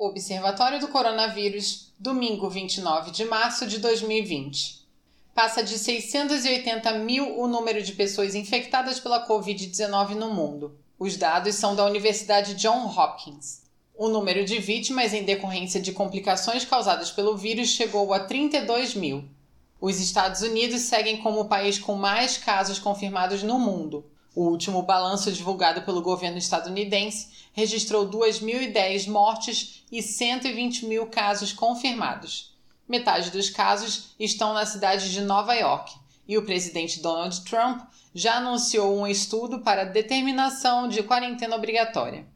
Observatório do Coronavírus, domingo 29 de março de 2020. Passa de 680 mil o número de pessoas infectadas pela Covid-19 no mundo. Os dados são da Universidade John Hopkins. O número de vítimas em decorrência de complicações causadas pelo vírus chegou a 32 mil. Os Estados Unidos seguem como o país com mais casos confirmados no mundo. O último balanço divulgado pelo governo estadunidense registrou 2.010 mortes e 120 mil casos confirmados. Metade dos casos estão na cidade de Nova York e o presidente Donald Trump já anunciou um estudo para determinação de quarentena obrigatória.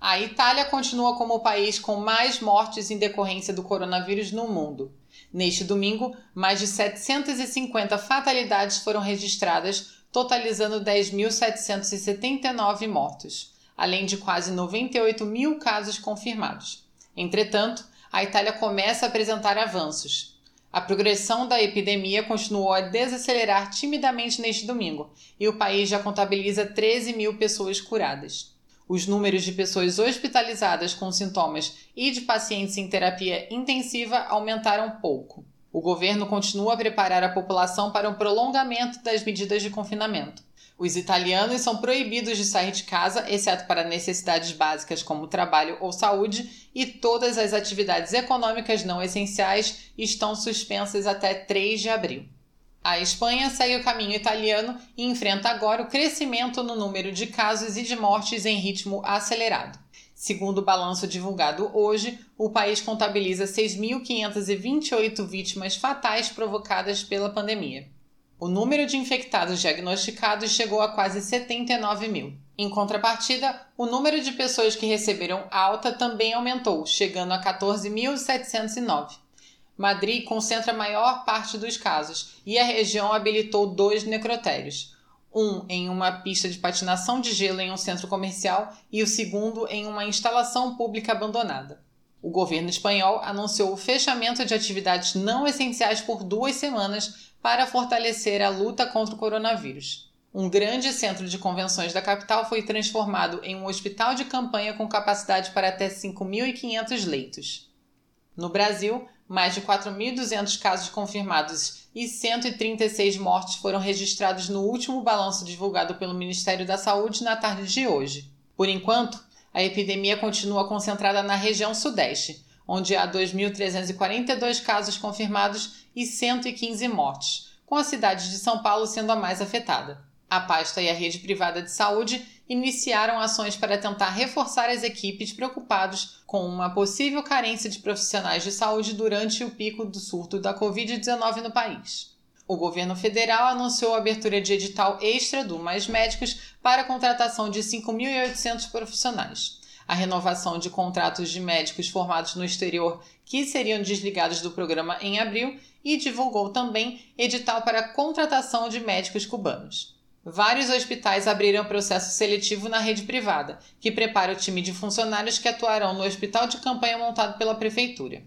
A Itália continua como o país com mais mortes em decorrência do coronavírus no mundo. Neste domingo, mais de 750 fatalidades foram registradas totalizando 10.779 mortos, além de quase 98 mil casos confirmados. Entretanto, a Itália começa a apresentar avanços. A progressão da epidemia continuou a desacelerar timidamente neste domingo e o país já contabiliza 13 mil pessoas curadas. Os números de pessoas hospitalizadas com sintomas e de pacientes em terapia intensiva aumentaram pouco. O governo continua a preparar a população para um prolongamento das medidas de confinamento. Os italianos são proibidos de sair de casa, exceto para necessidades básicas como trabalho ou saúde, e todas as atividades econômicas não essenciais estão suspensas até 3 de abril. A Espanha segue o caminho italiano e enfrenta agora o crescimento no número de casos e de mortes em ritmo acelerado. Segundo o balanço divulgado hoje, o país contabiliza 6.528 vítimas fatais provocadas pela pandemia. O número de infectados diagnosticados chegou a quase 79 mil. Em contrapartida, o número de pessoas que receberam alta também aumentou, chegando a 14.709. Madrid concentra a maior parte dos casos e a região habilitou dois necrotérios um em uma pista de patinação de gelo em um centro comercial e o segundo em uma instalação pública abandonada. O governo espanhol anunciou o fechamento de atividades não essenciais por duas semanas para fortalecer a luta contra o coronavírus. Um grande centro de convenções da capital foi transformado em um hospital de campanha com capacidade para até 5.500 leitos. No Brasil, mais de 4.200 casos confirmados e 136 mortes foram registrados no último balanço divulgado pelo Ministério da Saúde na tarde de hoje. Por enquanto, a epidemia continua concentrada na região Sudeste, onde há 2.342 casos confirmados e 115 mortes, com a cidade de São Paulo sendo a mais afetada. A pasta e a rede privada de saúde iniciaram ações para tentar reforçar as equipes preocupados com uma possível carência de profissionais de saúde durante o pico do surto da Covid-19 no país. O governo federal anunciou a abertura de edital extra do Mais Médicos para a contratação de 5.800 profissionais, a renovação de contratos de médicos formados no exterior que seriam desligados do programa em abril e divulgou também edital para a contratação de médicos cubanos. Vários hospitais abriram processo seletivo na rede privada, que prepara o time de funcionários que atuarão no hospital de campanha montado pela Prefeitura.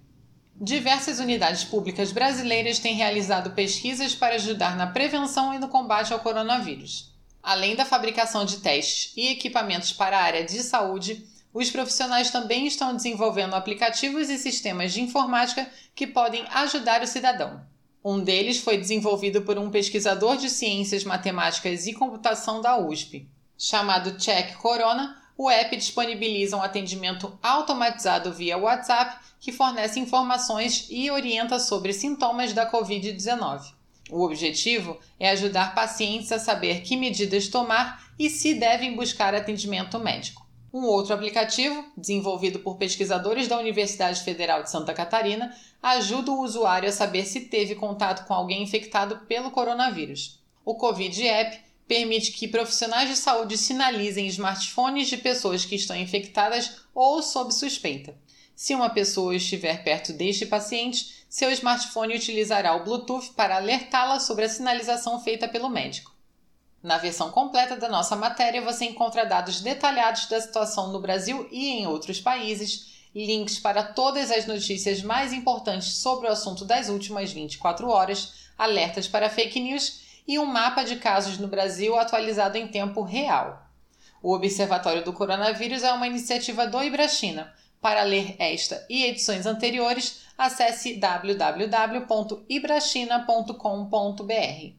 Diversas unidades públicas brasileiras têm realizado pesquisas para ajudar na prevenção e no combate ao coronavírus. Além da fabricação de testes e equipamentos para a área de saúde, os profissionais também estão desenvolvendo aplicativos e sistemas de informática que podem ajudar o cidadão. Um deles foi desenvolvido por um pesquisador de ciências matemáticas e computação da USP. Chamado Check Corona, o app disponibiliza um atendimento automatizado via WhatsApp que fornece informações e orienta sobre sintomas da Covid-19. O objetivo é ajudar pacientes a saber que medidas tomar e se devem buscar atendimento médico. Um outro aplicativo, desenvolvido por pesquisadores da Universidade Federal de Santa Catarina, ajuda o usuário a saber se teve contato com alguém infectado pelo coronavírus. O Covid App permite que profissionais de saúde sinalizem smartphones de pessoas que estão infectadas ou sob suspeita. Se uma pessoa estiver perto deste paciente, seu smartphone utilizará o Bluetooth para alertá-la sobre a sinalização feita pelo médico. Na versão completa da nossa matéria, você encontra dados detalhados da situação no Brasil e em outros países, links para todas as notícias mais importantes sobre o assunto das últimas 24 horas, alertas para fake news e um mapa de casos no Brasil atualizado em tempo real. O Observatório do Coronavírus é uma iniciativa do Ibrachina, Para ler esta e edições anteriores, acesse www.ibrachina.com.br.